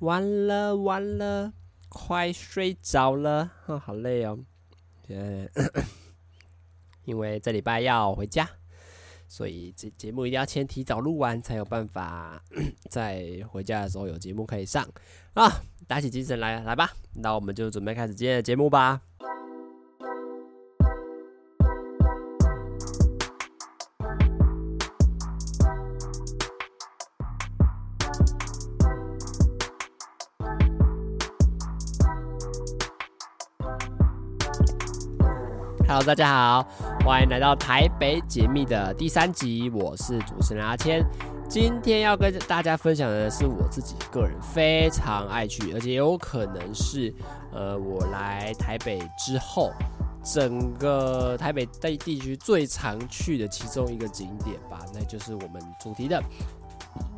完了完了，快睡着了，啊，好累哦。呃，因为这礼拜要回家，所以这节目一定要先提早录完，才有办法 在回家的时候有节目可以上啊！打起精神来，来吧，那我们就准备开始今天的节目吧。好大家好，欢迎来到台北解密的第三集，我是主持人阿谦。今天要跟大家分享的是我自己个人非常爱去，而且有可能是呃我来台北之后，整个台北地地区最常去的其中一个景点吧，那就是我们主题的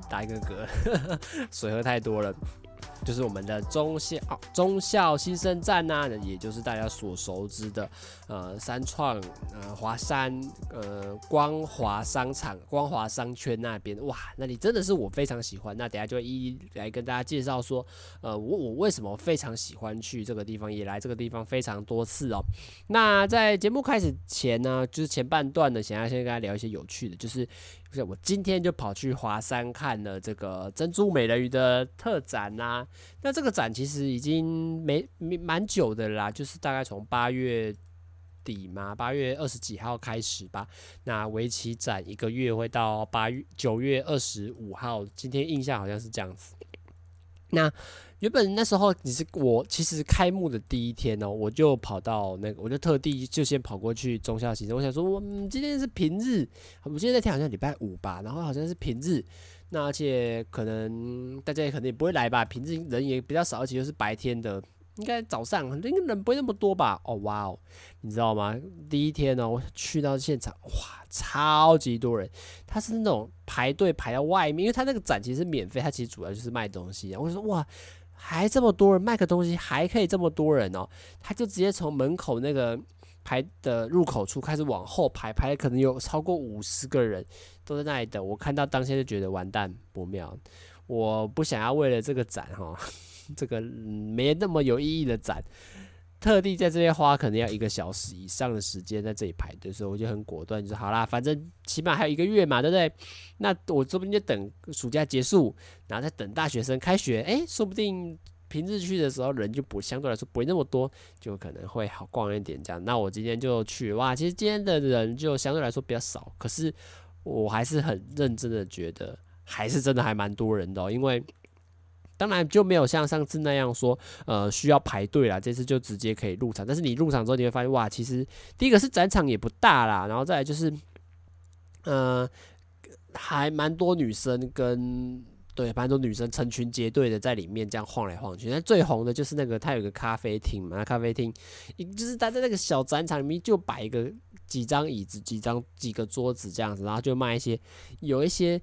打一个嗝，水喝太多了。就是我们的中校中校新生站呐、也就是大家所熟知的呃三创呃华山呃光华商场光华商圈那边，哇，那里真的是我非常喜欢。那等下就一一来跟大家介绍说，呃，我我为什么非常喜欢去这个地方，也来这个地方非常多次哦。那在节目开始前呢，就是前半段呢，想要先跟大家聊一些有趣的，就是。不是，我今天就跑去华山看了这个珍珠美人鱼的特展啦、那这个展其实已经没没蛮久的啦，就是大概从八月底嘛，八月二十几号开始吧。那为期展一个月，会到八月九月二十五号。今天印象好像是这样子。那原本那时候你是我，其实开幕的第一天哦，我就跑到那个，我就特地就先跑过去中校行程。我想说，我们今天是平日，我们今天那天好像礼拜五吧，然后好像是平日，那而且可能大家也可能也不会来吧，平日人也比较少，而且又是白天的，应该早上应该人不会那么多吧？哦，哇哦，你知道吗？第一天呢，我去到现场，哇，超级多人，他是那种排队排到外面，因为他那个展其实免费，他其实主要就是卖东西。我就说，哇。还这么多人卖个东西，还可以这么多人哦！他就直接从门口那个排的入口处开始往后排，排可能有超过五十个人都在那里等。我看到当下就觉得完蛋不妙，我不想要为了这个展哈，这个没那么有意义的展。特地在这边花可能要一个小时以上的时间在这里排队，所以我就很果断，就说好啦，反正起码还有一个月嘛，对不对？那我这边就等暑假结束，然后再等大学生开学，哎，说不定平日去的时候人就不相对来说不会那么多，就可能会好逛一点这样。那我今天就去，哇，其实今天的人就相对来说比较少，可是我还是很认真的觉得，还是真的还蛮多人的哦，因为。当然就没有像上次那样说，呃，需要排队啦。这次就直接可以入场，但是你入场之后你会发现，哇，其实第一个是展场也不大啦，然后再来就是，呃，还蛮多女生跟对，蛮多女生成群结队的在里面这样晃来晃去。那最红的就是那个，它有个咖啡厅嘛，咖啡厅，就是它在那个小展场里面就摆一个几张椅子、几张几个桌子这样子，然后就卖一些有一些。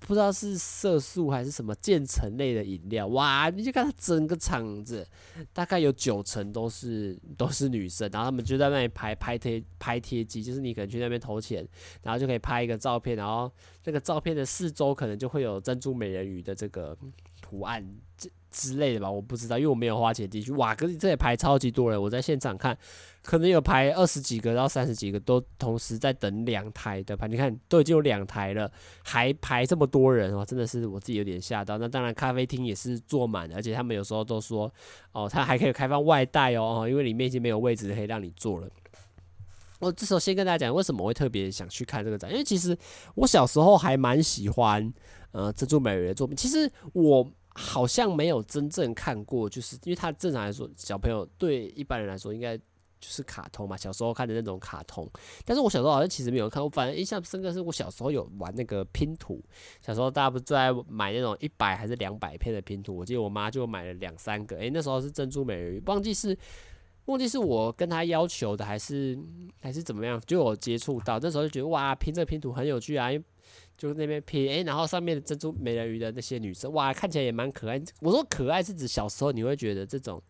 不知道是色素还是什么渐层类的饮料，哇！你就看它整个场子，大概有九成都是 都是女生，然后他们就在那里拍拍贴拍贴机，就是你可能去那边投钱，然后就可以拍一个照片，然后那个照片的四周可能就会有珍珠美人鱼的这个图案。之类的吧，我不知道，因为我没有花钱进去。哇，可是这里排超级多人，我在现场看，可能有排二十几个到三十几个，都同时在等两台的排。你看，都已经有两台了，还排这么多人哦，真的是我自己有点吓到。那当然，咖啡厅也是坐满，而且他们有时候都说，哦，他还可以开放外带哦，哦因为里面已经没有位置可以让你坐了。我这时候先跟大家讲，为什么我会特别想去看这个展，因为其实我小时候还蛮喜欢呃珍珠美人的作品。其实我。好像没有真正看过，就是因为他正常来说，小朋友对一般人来说应该就是卡通嘛，小时候看的那种卡通。但是我小时候好像其实没有看过，反正印象深刻是我小时候有玩那个拼图。小时候大家不是在买那种一百还是两百片的拼图？我记得我妈就买了两三个。诶，那时候是珍珠美人鱼，忘记是忘记是我跟她要求的，还是还是怎么样？就有接触到，那时候就觉得哇，拼这个拼图很有趣啊。就是那边拼，诶，然后上面的珍珠美人鱼的那些女生，哇，看起来也蛮可爱。我说可爱是指小时候你会觉得这种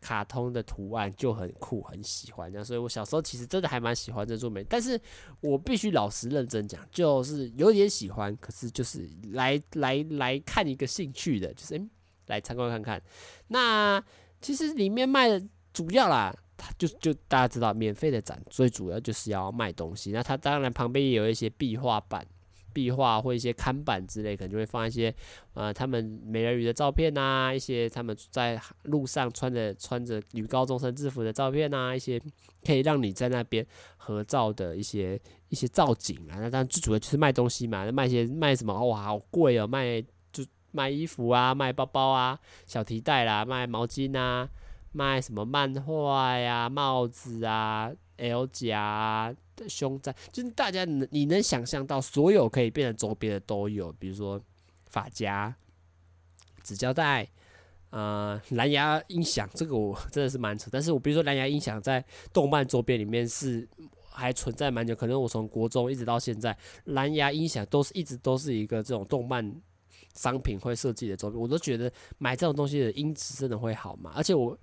卡通的图案就很酷，很喜欢这样。所以我小时候其实真的还蛮喜欢珍珠美，但是我必须老实认真讲，就是有点喜欢，可是就是来 来来看一个兴趣的，就是诶，来参观看看。那其实里面卖的主要啦，它就就大家知道，免费的展最主要就是要卖东西。那它当然旁边也有一些壁画板。壁画或一些看板之类，可能就会放一些，呃，他们美人鱼的照片啊，一些他们在路上穿着穿着女高中生制服的照片啊，一些可以让你在那边合照的一些一些造景啊。那当然最主要就是卖东西嘛，卖些卖什么？哇，好贵哦，卖就卖衣服啊，卖包包啊，小提袋啦，卖毛巾啊，卖什么漫画呀、帽子啊。L 夹的胸罩，就是大家能你能想象到所有可以变成周边的都有，比如说发夹、纸胶带、呃蓝牙音响，这个我真的是蛮扯。但是我比如说蓝牙音响在动漫周边里面是还存在蛮久，可能我从国中一直到现在，蓝牙音响都是一直都是一个这种动漫商品会设计的周边，我都觉得买这种东西的音质真的会好吗？而且我，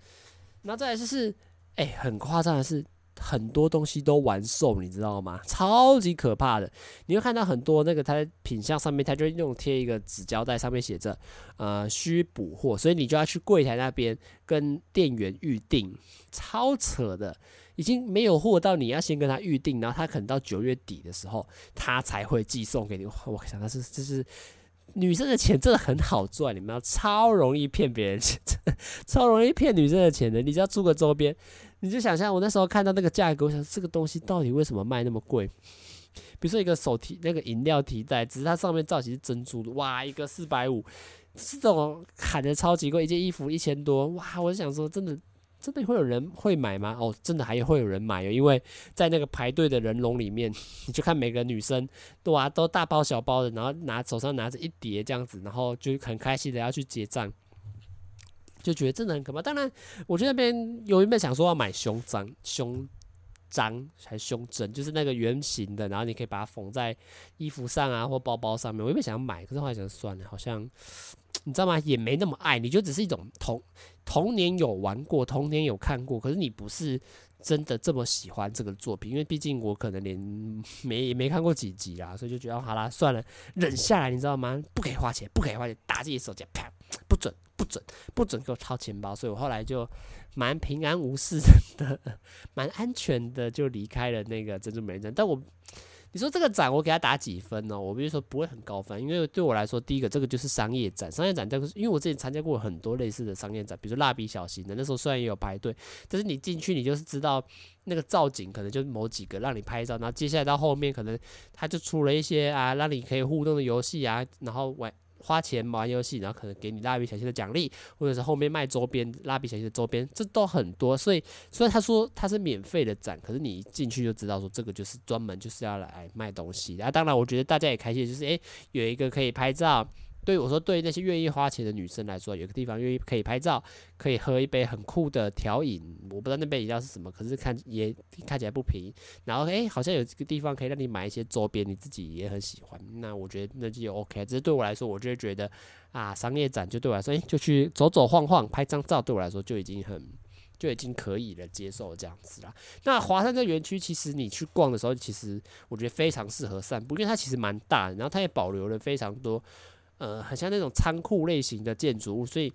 那再来就是，哎、很夸张的是。很多东西都完售，你知道吗？超级可怕的！你会看到很多那个它的品相上面，它就用贴一个纸胶带，上面写着“呃，需补货”，所以你就要去柜台那边跟店员预定。超扯的，已经没有货到，你要先跟他预定，然后他可能到九月底的时候，他才会寄送给你。我想他是这是女生的钱真的很好赚，你们要超容易骗别人钱，超容易骗女生的钱的。你只要租个周边。你就想象我那时候看到那个价格，我想这个东西到底为什么卖那么贵？比如说一个手提那个饮料提袋，只是它上面造型是珍珠的，哇，一个四百五，这种喊的超级贵，一件衣服一千多，哇！我就想说，真的真的会有人会买吗？哦，真的还会有人买哦，因为在那个排队的人龙里面，你就看每个女生哇，都大包小包的，然后拿手上拿着一叠这样子，然后就很开心的要去结账。就觉得真的很可怕。当然，我觉得那边有一本想说要买胸章、胸章还胸针，就是那个圆形的，然后你可以把它缝在衣服上啊或包包上面。我一边想要买，可是后来想算了，好像你知道吗？也没那么爱。你就只是一种童童年有玩过，童年有看过，可是你不是真的这么喜欢这个作品，因为毕竟我可能连 没也没看过几集啦，所以就觉得好啦，算了，忍下来，你知道吗？不可以花钱，不可以花钱，打自己手机，啪，不准。不准不准给我掏钱包，所以我后来就蛮平安无事的，蛮安全的就离开了那个珍珠美人针。但我你说这个展我给他打几分呢？我比如说不会很高分，因为对我来说，第一个这个就是商业展，商业展这个是因为我之前参加过很多类似的商业展，比如蜡笔小新的，那时候虽然也有排队，但是你进去你就是知道那个造景可能就某几个让你拍照，然后接下来到后面可能他就出了一些啊让你可以互动的游戏啊，然后玩。花钱玩游戏，然后可能给你蜡笔小新的奖励，或者是后面卖周边蜡笔小新的周边，这都很多。所以虽然他说他是免费的展，可是你一进去就知道说这个就是专门就是要来卖东西。啊，当然我觉得大家也开心，就是诶有一个可以拍照。对我说，对那些愿意花钱的女生来说，有个地方愿意可以拍照，可以喝一杯很酷的调饮。我不知道那杯饮料是什么，可是看也看起来不便宜。然后诶，好像有这个地方可以让你买一些周边，你自己也很喜欢。那我觉得那就 OK。只是对我来说，我就会觉得啊，商业展就对我来说，诶，就去走走晃晃，拍张照，对我来说就已经很就已经可以了，接受这样子啦。那华山这园区，其实你去逛的时候，其实我觉得非常适合散步，因为它其实蛮大，然后它也保留了非常多。呃，很像那种仓库类型的建筑物，所以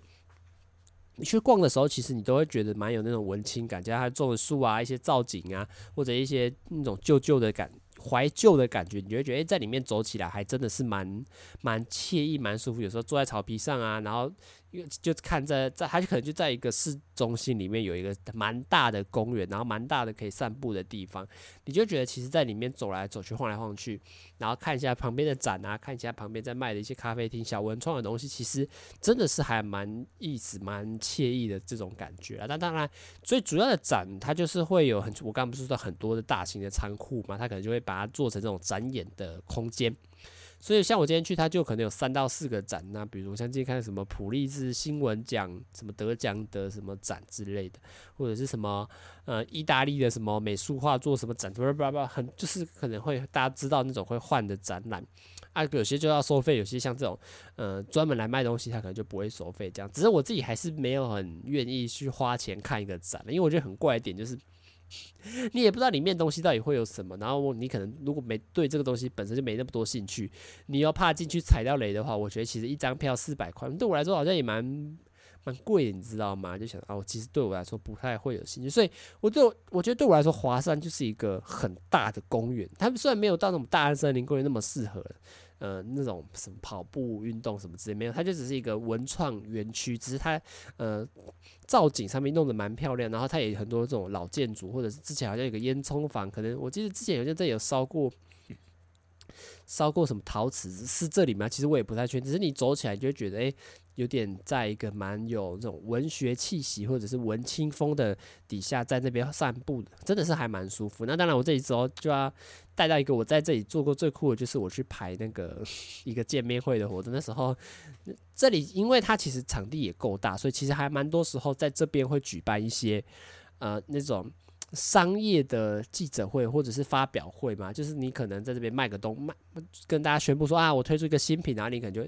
你去逛的时候，其实你都会觉得蛮有那种文青感，加上它种的树啊，一些造景啊，或者一些那种旧旧的感。怀旧的感觉，你就会觉得，在里面走起来还真的是蛮蛮惬意、蛮舒服。有时候坐在草皮上啊，然后因为就看在在，它可能就在一个市中心里面有一个蛮大的公园，然后蛮大的可以散步的地方，你就觉得其实在里面走来走去、晃来晃去，然后看一下旁边的展啊，看一下旁边在卖的一些咖啡厅、小文创的东西，其实真的是还蛮意思、蛮惬意的这种感觉啊。但当然，最主要的展它就是会有很，我刚不是说很多的大型的仓库嘛，它可能就会把它做成这种展演的空间，所以像我今天去，他就可能有三到四个展。那比如像今天看什么普利兹新闻奖什么得奖的什么展之类的，或者是什么呃意大利的什么美术画作什么展，不不不，很就是可能会大家知道那种会换的展览啊，有些就要收费，有些像这种呃专门来卖东西，他可能就不会收费这样。只是我自己还是没有很愿意去花钱看一个展，因为我觉得很怪一点就是。你也不知道里面东西到底会有什么。然后你可能如果没对这个东西本身就没那么多兴趣，你要怕进去踩到雷的话，我觉得其实一张票四百块，对我来说好像也蛮。蛮贵，你知道吗？就想哦，其实对我来说不太会有兴趣，所以我对我，觉得对我来说，华山就是一个很大的公园。它虽然没有到那种大安森林公园那么适合，呃，那种什么跑步运动什么之类没有，它就只是一个文创园区。只是它呃造景上面弄得蛮漂亮，然后它也有很多这种老建筑，或者是之前好像有个烟囱房，可能我记得之前好像这有烧过。烧过什么陶瓷是这里吗？其实我也不太确定。只是你走起来就会觉得，哎、有点在一个蛮有这种文学气息或者是文青风的底下，在那边散步的，真的是还蛮舒服。那当然，我这一周就要带到一个我在这里做过最酷的，就是我去排那个 一个见面会的活动。那时候这里因为它其实场地也够大，所以其实还蛮多时候在这边会举办一些呃那种。商业的记者会或者是发表会嘛，就是你可能在这边卖个东卖，跟大家宣布说啊，我推出一个新品，然后你可能就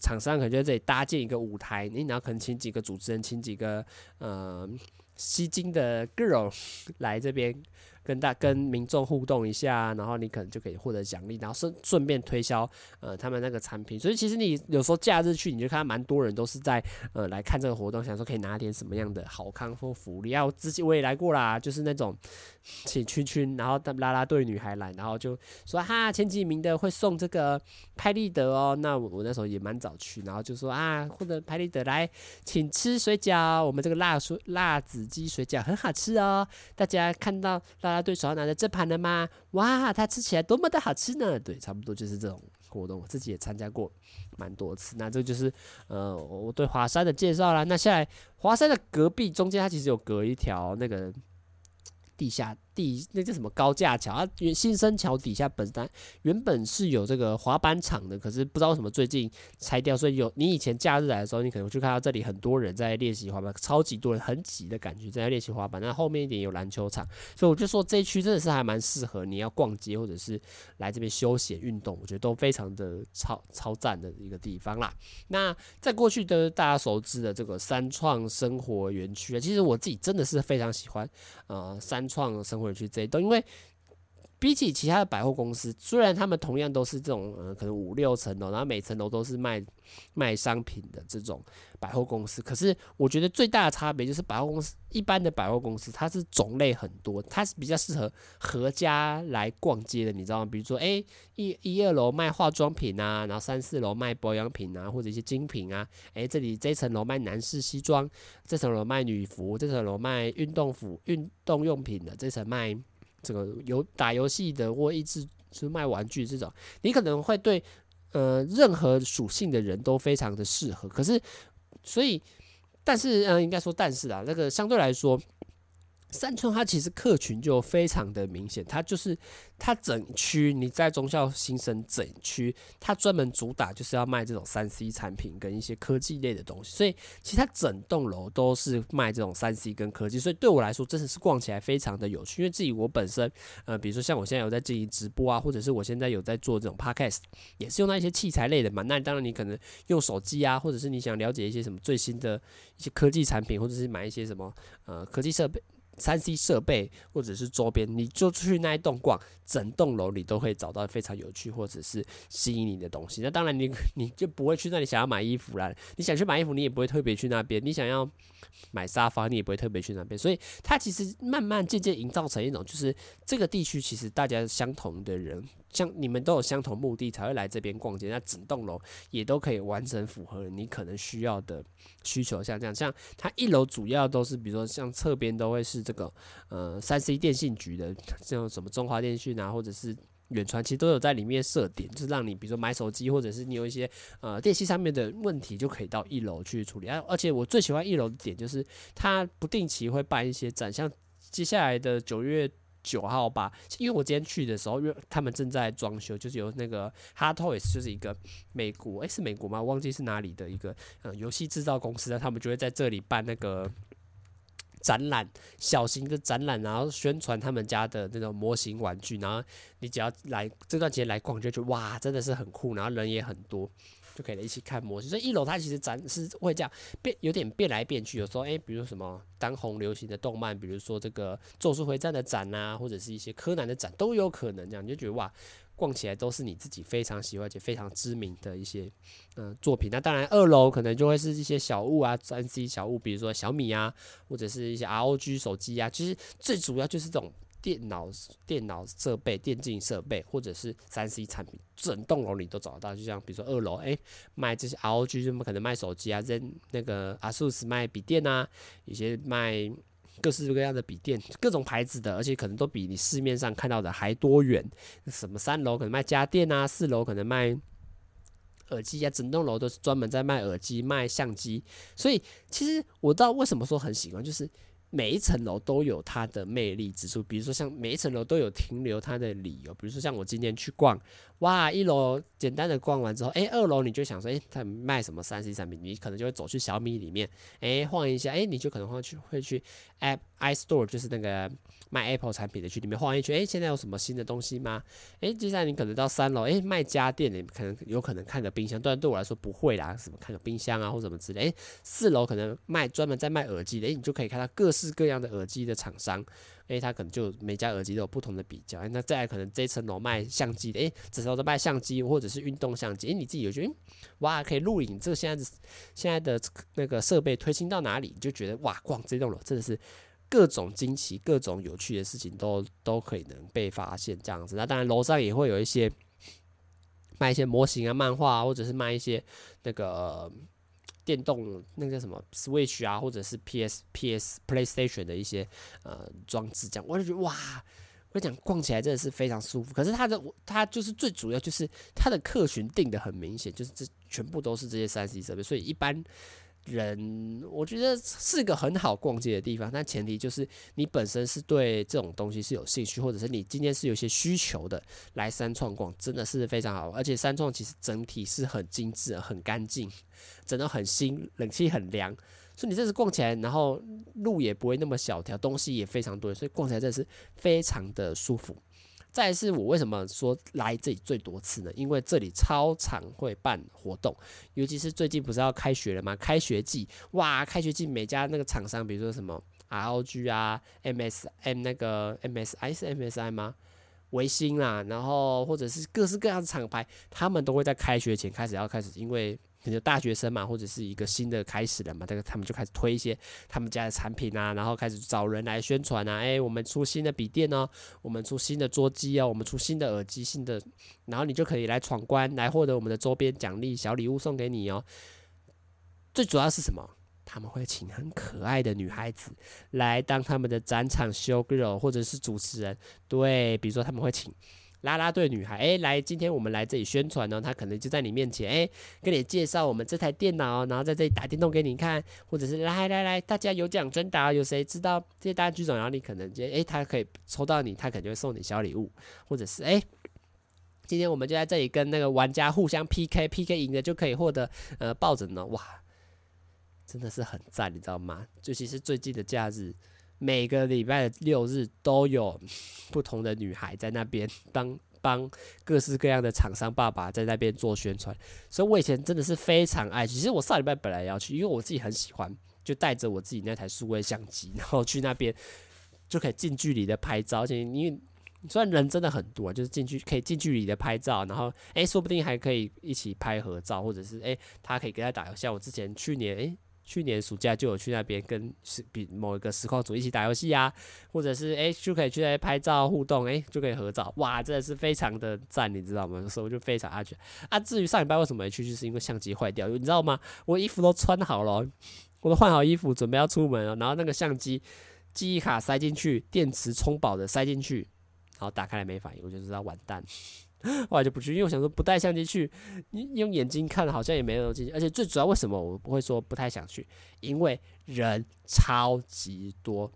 厂商可能就在这里搭建一个舞台，你然后可能请几个主持人，请几个呃吸睛的 girl 来这边。跟大跟民众互动一下，然后你可能就可以获得奖励，然后顺顺便推销呃他们那个产品。所以其实你有时候假日去，你就看蛮多人都是在呃来看这个活动，想说可以拿点什么样的好康或福利。要之前我也来过啦，就是那种 请圈圈，然后拉拉队女孩来，然后就说哈前几名的会送这个拍立得哦。那我我那时候也蛮早去，然后就说啊获得拍立得来请吃水饺，我们这个辣水辣子鸡水饺很好吃哦。大家看到辣大家。对手要拿着这盘了吗？哇，它吃起来多么的好吃呢！对，差不多就是这种活动，我自己也参加过蛮多次。那这就是呃我对华山的介绍啦。那下来华山的隔壁中间，它其实有隔一条那个地下。地那叫什么高架桥啊？原新生桥底下本来原本是有这个滑板场的，可是不知道为什么最近拆掉，所以有你以前假日来的时候，你可能会去看到这里很多人在练习滑板，超级多人，很挤的感觉在练习滑板。那后面一点有篮球场，所以我就说这一区真的是还蛮适合你要逛街或者是来这边休闲运动，我觉得都非常的超超赞的一个地方啦。那在过去的大家熟知的这个三创生活园区啊，其实我自己真的是非常喜欢呃三创生或者去追都因为比起其他的百货公司，虽然他们同样都是这种呃可能五六层楼，然后每层楼都是卖卖商品的这种百货公司，可是我觉得最大的差别就是百货公司一般的百货公司它是种类很多，它是比较适合合家来逛街的，你知道吗？比如说，诶，一一二楼卖化妆品啊，然后三四楼卖保养品啊，或者一些精品啊，诶，这里这层楼卖男士西装，这层楼卖女服，这层楼卖运动服、运动用品的，这层卖。这个有打游戏的或一直是卖玩具这种，你可能会对呃任何属性的人都非常的适合。可是，所以，但是呃，应该说，但是啊，那个相对来说。三村它其实客群就非常的明显，它就是它整区你在中校新生整区，它专门主打就是要卖这种三 C 产品跟一些科技类的东西，所以其实它整栋楼都是卖这种三 C 跟科技，所以对我来说真的是逛起来非常的有趣。因为自己我本身呃，比如说像我现在有在进行直播啊，或者是我现在有在做这种 podcast，也是用到一些器材类的嘛。那当然你可能用手机啊，或者是你想了解一些什么最新的一些科技产品，或者是买一些什么呃科技设备。三 C 设备或者是周边，你就去那一栋逛，整栋楼你都会找到非常有趣或者是吸引你的东西。那当然，你你就不会去那里想要买衣服啦。你想去买衣服，你也不会特别去那边。你想要买沙发，你也不会特别去那边。所以，它其实慢慢渐渐营造成一种，就是这个地区其实大家相同的人。像你们都有相同目的才会来这边逛街，那整栋楼也都可以完整符合你可能需要的需求。像这样，像它一楼主要都是，比如说像侧边都会是这个呃三 C 电信局的，像什么中华电信啊，或者是远传，其实都有在里面设点，就是让你比如说买手机，或者是你有一些呃电器上面的问题，就可以到一楼去处理。啊，而且我最喜欢一楼的点就是它不定期会办一些展，像接下来的九月。九号吧，因为我今天去的时候，因为他们正在装修，就是有那个 Hot Toys，就是一个美国，诶、是美国吗？忘记是哪里的一个嗯游戏制造公司，他们就会在这里办那个展览，小型的展览，然后宣传他们家的那种模型玩具，然后你只要来这段时间来逛，就觉得哇，真的是很酷，然后人也很多。就可以一起看模型。所以一楼它其实展是会这样变，有点变来变去。有时候哎、欸，比如什么当红流行的动漫，比如说这个《咒术回战》的展啊，或者是一些柯南的展都有可能这样，你就觉得哇。逛起来都是你自己非常喜欢且非常知名的一些嗯、作品。那当然，二楼可能就会是一些小物啊，三 C 小物，比如说小米啊，或者是一些 ROG 手机啊。其实最主要就是这种电脑、电脑设备、电竞设备，或者是三 C 产品，整栋楼里都找得到。就像比如说二楼，哎，卖这些 ROG，就可能卖手机啊，扔那个 ASUS 卖笔电啊，有些卖。各式各样的笔电，各种牌子的，而且可能都比你市面上看到的还多远。什么三楼可能卖家电啊，四楼可能卖耳机啊，整栋楼都是专门在卖耳机、卖相机。所以，其实我知道为什么说很喜欢，就是。每一层楼都有它的魅力之处，比如说像每一层楼都有停留它的理由，比如说像我今天去逛，哇，一楼简单的逛完之后，诶，二楼你就想说，诶，他卖什么三 C 产品，你可能就会走去小米里面，诶，晃一下，诶，你就可能会去会去 App iStore，就是那个卖 Apple 产品的去里面晃一圈，诶，现在有什么新的东西吗？诶，接下来你可能到三楼，诶，卖家电的，可能有可能看个冰箱，当然对我来说不会啦，什么看个冰箱啊或什么之类，诶，四楼可能卖专门在卖耳机的，诶，你就可以看到各式。各样的耳机的厂商，诶，他可能就每家耳机都有不同的比较。那再来可能这层楼卖相机的，诶，这层楼卖相机或者是运动相机，诶，你自己有觉得，哇，可以录影，这现在现在的那个设备推进到哪里，你就觉得哇，逛这栋楼真的是各种惊奇、各种有趣的事情都都可以能被发现这样子。那当然楼上也会有一些卖一些模型啊、漫画啊，或者是卖一些那个。电动那个什么 Switch 啊，或者是 PS、PS、PlayStation 的一些呃装置，这样我就觉得哇，我讲逛起来真的是非常舒服。可是它的它就是最主要就是它的客群定得很明显，就是这全部都是这些三 C 设备，所以一般。人，我觉得是个很好逛街的地方，但前提就是你本身是对这种东西是有兴趣，或者是你今天是有些需求的，来三创逛真的是非常好。而且三创其实整体是很精致、很干净，整得很新，冷气很凉，所以你这次逛起来，然后路也不会那么小条，东西也非常多，所以逛起来真的是非常的舒服。再是我为什么说来这里最多次呢？因为这里超常会办活动，尤其是最近不是要开学了吗？开学季，哇，开学季每家那个厂商，比如说什么 ROG 啊、MSM 那个 MSI 是 MSI 吗？维新啦，然后或者是各式各样的厂牌，他们都会在开学前开始要开始，因为。你的大学生嘛，或者是一个新的开始了嘛，这个他们就开始推一些他们家的产品啊，然后开始找人来宣传啊，诶，我们出新的笔电哦，我们出新的桌机哦，我们出新的耳机，新的，然后你就可以来闯关，来获得我们的周边奖励小礼物送给你哦。最主要是什么？他们会请很可爱的女孩子来当他们的展场 show girl 或者是主持人，对，比如说他们会请。啦啦队女孩，哎、来，今天我们来这里宣传呢，她可能就在你面前，哎、跟你介绍我们这台电脑，然后在这里打电动给你看，或者是来来来，大家有奖征答，有谁知道这些大家举手，然后你可能就，哎、欸，他可以抽到你，他可能就会送你小礼物，或者是，哎、今天我们就在这里跟那个玩家互相 PK，PK 赢的就可以获得呃抱枕呢，哇，真的是很赞，你知道吗？尤其是最近的假日。每个礼拜的六日都有不同的女孩在那边帮帮各式各样的厂商爸爸在那边做宣传，所以我以前真的是非常爱。其实我上礼拜本来要去，因为我自己很喜欢，就带着我自己那台数位相机，然后去那边 就可以近距离的拍照。而且因为虽然人真的很多，就是近距可以近距离的拍照，然后诶，说不定还可以一起拍合照，或者是诶，他可以跟他打游戏。像我之前去年诶。去年暑假就有去那边跟实比某一个实况组一起打游戏啊，或者是诶、就可以去那边拍照互动，诶、就可以合照，哇，真的是非常的赞，你知道吗？所以我就非常安全啊。至于上礼拜为什么没去，就是因为相机坏掉，你知道吗？我衣服都穿好了，我都换好衣服准备要出门了，然后那个相机记忆卡塞进去，电池充饱的塞进去，然后打开来没反应，我就知道完蛋。后来就不去，因为我想说不带相机去，你用眼睛看好像也没有进去，而且最主要为什么我不会说不太想去？因为人超级多，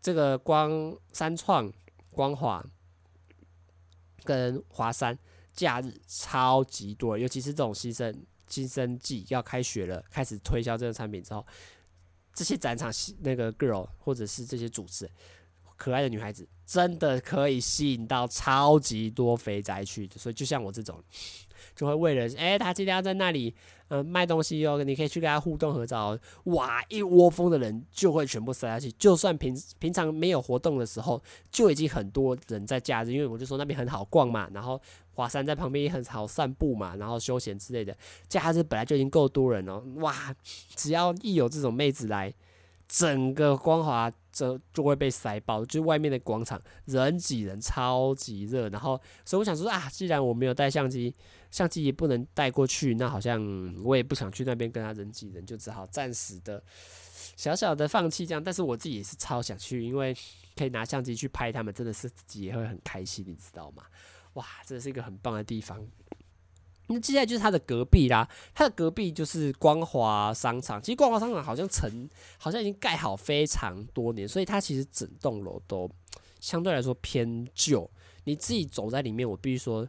这个光三创、光华跟华山假日超级多，尤其是这种新生新生季要开学了，开始推销这个产品之后，这些展场那个 girl 或者是这些主持人。可爱的女孩子真的可以吸引到超级多肥宅去的，所以就像我这种，就会为了诶、欸，他今天要在那里呃卖东西哦，你可以去跟他互动合照。哇，一窝蜂的人就会全部塞下去。就算平平常没有活动的时候，就已经很多人在假日，因为我就说那边很好逛嘛，然后华山在旁边也很好散步嘛，然后休闲之类的。假日本来就已经够多人了，哇，只要一有这种妹子来。整个光华这就会被塞爆，就外面的广场人挤人，超级热。然后，所以我想说啊，既然我没有带相机，相机也不能带过去，那好像我也不想去那边跟他人挤人，就只好暂时的小小的放弃这样。但是我自己也是超想去，因为可以拿相机去拍他们，真的是自己也会很开心，你知道吗？哇，这是一个很棒的地方。那接下来就是它的隔壁啦，它的隔壁就是光华商场。其实光华商场好像成，好像已经盖好非常多年，所以它其实整栋楼都相对来说偏旧。你自己走在里面，我必须说。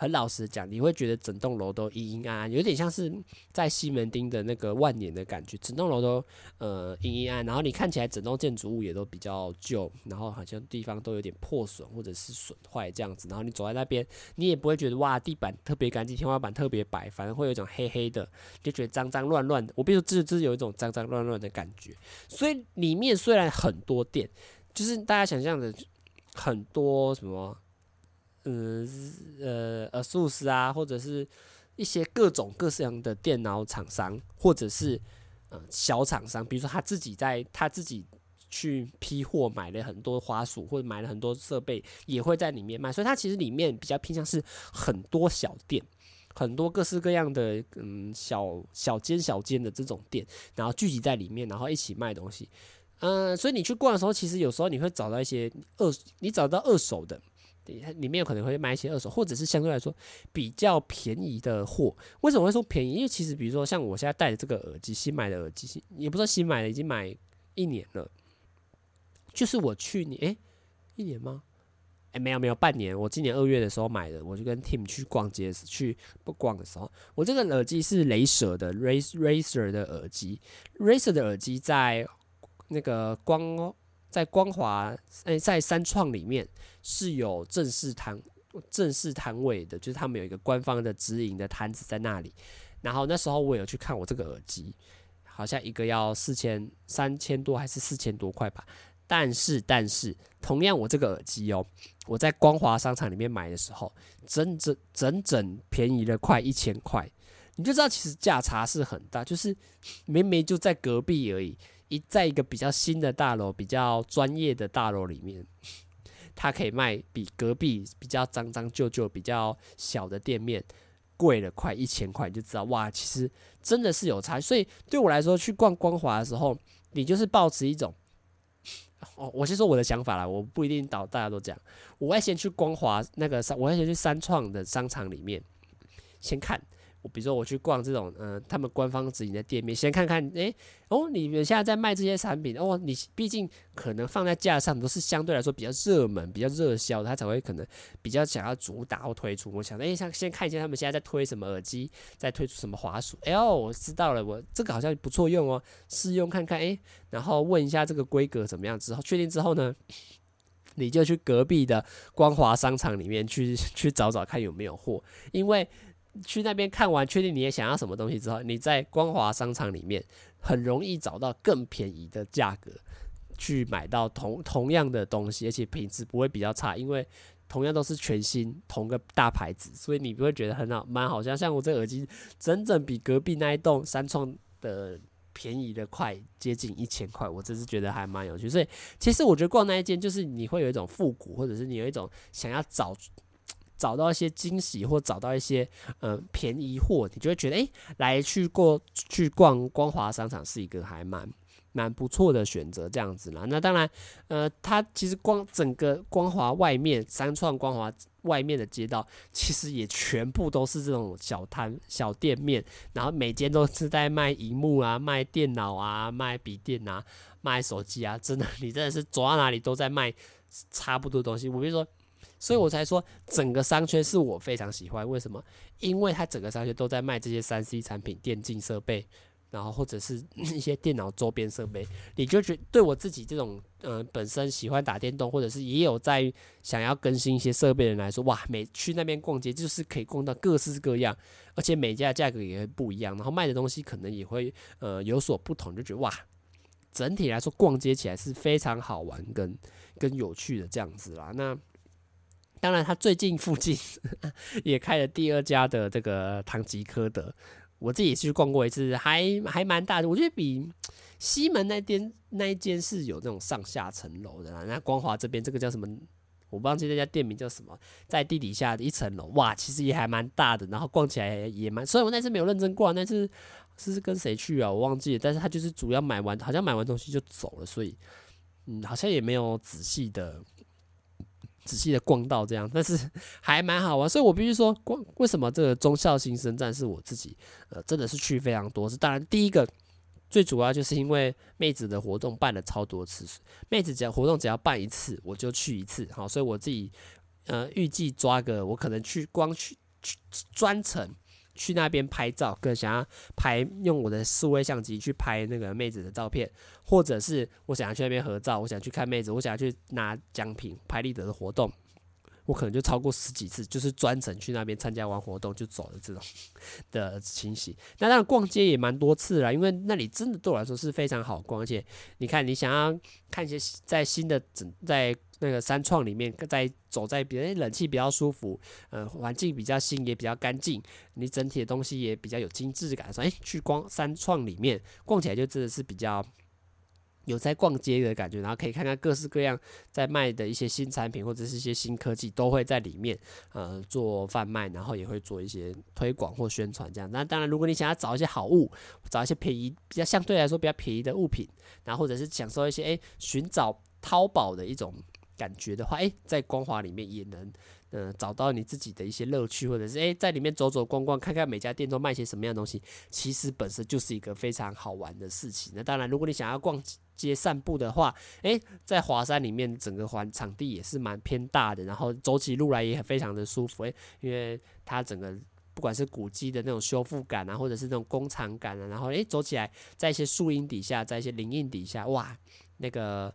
很老实讲，你会觉得整栋楼都阴阴暗暗，有点像是在西门町的那个万年的感觉。整栋楼都呃阴阴暗，然后你看起来整栋建筑物也都比较旧，然后好像地方都有点破损或者是损坏这样子。然后你走在那边，你也不会觉得哇，地板特别干净，天花板特别白，反正会有一种黑黑的，就觉得脏脏乱乱的。我比如说，这这有一种脏脏乱乱的感觉。所以里面虽然很多店，就是大家想象的很多什么。嗯呃呃，ASUS 啊，或者是一些各种各式样的电脑厂商，或者是呃小厂商，比如说他自己在他自己去批货买了很多花鼠，或者买了很多设备，也会在里面卖。所以它其实里面比较偏向是很多小店，很多各式各样的嗯小小间小间的这种店，然后聚集在里面，然后一起卖东西。嗯、所以你去逛的时候，其实有时候你会找到一些二，你找到二手的。里面有可能会买一些二手，或者是相对来说比较便宜的货。为什么会说便宜？因为其实比如说像我现在戴的这个耳机，新买的耳机，也不是新买的，已经买一年了。就是我去年，诶，一年吗？诶，没有没有，半年。我今年二月的时候买的，我就跟 Tim 去逛街，去不逛的时候，我这个耳机是雷蛇的，Razer 的耳机，Razer 的耳机在那个光。在光华，诶，在三创里面是有正式摊正式摊位的，就是他们有一个官方的直营的摊子在那里。然后那时候我有去看我这个耳机，好像一个要四千三千多还是四千多块吧。但是但是，同样我这个耳机哦，我在光华商场里面买的时候，整整整整便宜了快一千块。你就知道其实价差是很大，就是明明就在隔壁而已。一在一个比较新的大楼，比较专业的大楼里面，它可以卖比隔壁比较脏脏旧旧、比较小的店面贵了快一千块，你就知道哇，其实真的是有差。所以对我来说，去逛光华的时候，你就是抱持一种，哦，我先说我的想法啦，我不一定导大家都这样。我会先去光华那个商，我会先去三创的商场里面先看。我比如说我去逛这种，嗯、他们官方直营的店面，先看看，诶、哦，你们现在在卖这些产品，哦，你毕竟可能放在架上都是相对来说比较热门、比较热销的，他才会可能比较想要主打或推出。我想，诶、欸，像先看一下他们现在在推什么耳机，在推出什么滑鼠。哎呦，我知道了，我这个好像不错用哦，试用看看，诶、然后问一下这个规格怎么样之后，确定之后呢，你就去隔壁的光华商场里面去去找找看有没有货，因为。去那边看完，确定你也想要什么东西之后，你在光华商场里面很容易找到更便宜的价格，去买到同同样的东西，而且品质不会比较差，因为同样都是全新同个大牌子，所以你不会觉得很好，蛮好像像我这耳机，整整比隔壁那一栋三创的便宜的快接近一千块，我真是觉得还蛮有趣。所以其实我觉得逛那一间，就是你会有一种复古，或者是你有一种想要找。找到一些惊喜，或找到一些呃便宜货，你就会觉得哎、来去过去逛光华商场是一个还蛮蛮不错的选择，这样子啦。那当然，呃，它其实光整个光华外面，三创光华外面的街道，其实也全部都是这种小摊小店面，然后每间都是在卖荧幕啊、卖电脑啊、卖笔电啊、卖手机啊，真的，你真的是走到哪里都在卖差不多东西。我比如说。所以我才说整个商圈是我非常喜欢，为什么？因为它整个商圈都在卖这些三 C 产品、电竞设备，然后或者是一些电脑周边设备，你就觉对我自己这种嗯、呃、本身喜欢打电动，或者是也有在想要更新一些设备的人来说，哇，每去那边逛街就是可以逛到各式各样，而且每家价格也会不一样，然后卖的东西可能也会呃有所不同，就觉得哇，整体来说逛街起来是非常好玩跟跟有趣的这样子啦。那当然，他最近附近 也开了第二家的这个唐吉诃德。我自己也去逛过一次，还还蛮大的。我觉得比西门那间那一间是有那种上下层楼的啦。那光华这边这个叫什么？我忘记那家店名叫什么，在地底下的一层楼，哇，其实也还蛮大的。然后逛起来也蛮……所以我那次没有认真逛，那次是跟谁去啊？我忘记了。但是他就是主要买完，好像买完东西就走了，所以嗯，好像也没有仔细的。仔细的逛到这样，但是 还蛮好玩，所以我必须说，逛为什么这个忠孝新生站是我自己呃真的是去非常多次。当然，第一个最主要就是因为妹子的活动办了超多次，妹子只要活动只要办一次，我就去一次。好，所以我自己呃预计抓个我可能去光去去专程。去那边拍照，更想要拍用我的四位相机去拍那个妹子的照片，或者是我想要去那边合照，我想去看妹子，我想要去拿奖品，拍立得的活动，我可能就超过十几次，就是专程去那边参加完活动就走了这种的情形。那当然逛街也蛮多次了，因为那里真的对我来说是非常好逛，而且你看你想要看一些在新的整在。那个三创里面，在走在比较冷气比较舒服，呃，环境比较新，也比较干净，你整体的东西也比较有精致感。说，哎，去逛三创里面逛起来就真的是比较有在逛街的感觉，然后可以看看各式各样在卖的一些新产品或者是一些新科技都会在里面呃做贩卖，然后也会做一些推广或宣传这样。那当然，如果你想要找一些好物，找一些便宜比较相对来说比较便宜的物品，然后或者是享受一些哎寻找淘宝的一种。感觉的话，诶，在光华里面也能，呃，找到你自己的一些乐趣，或者是诶，在里面走走逛逛，看看每家店都卖些什么样的东西，其实本身就是一个非常好玩的事情。那当然，如果你想要逛街散步的话，诶，在华山里面整个环场地也是蛮偏大的，然后走起路来也非常的舒服，诶，因为它整个不管是古迹的那种修复感啊，或者是那种工厂感啊，然后诶，走起来在一些树荫底下，在一些林荫底下，哇，那个。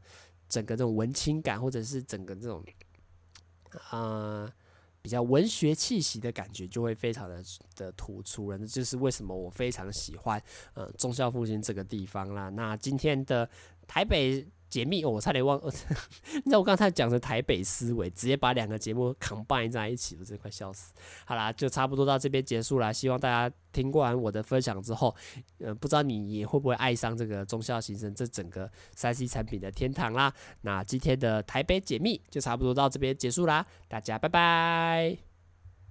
整个这种文青感，或者是整个这种，呃，比较文学气息的感觉，就会非常的的突出了。那就是为什么我非常喜欢呃忠孝复兴这个地方啦。那今天的台北。解密，哦，我差点忘，你知道我刚才讲的台北思维，直接把两个节目 combine 在一起，我真快笑死。好啦，就差不多到这边结束啦。希望大家听过完我的分享之后，呃，不知道你也会不会爱上这个忠孝新生这整个三 C 产品的天堂啦。那今天的台北解密就差不多到这边结束啦，大家拜拜。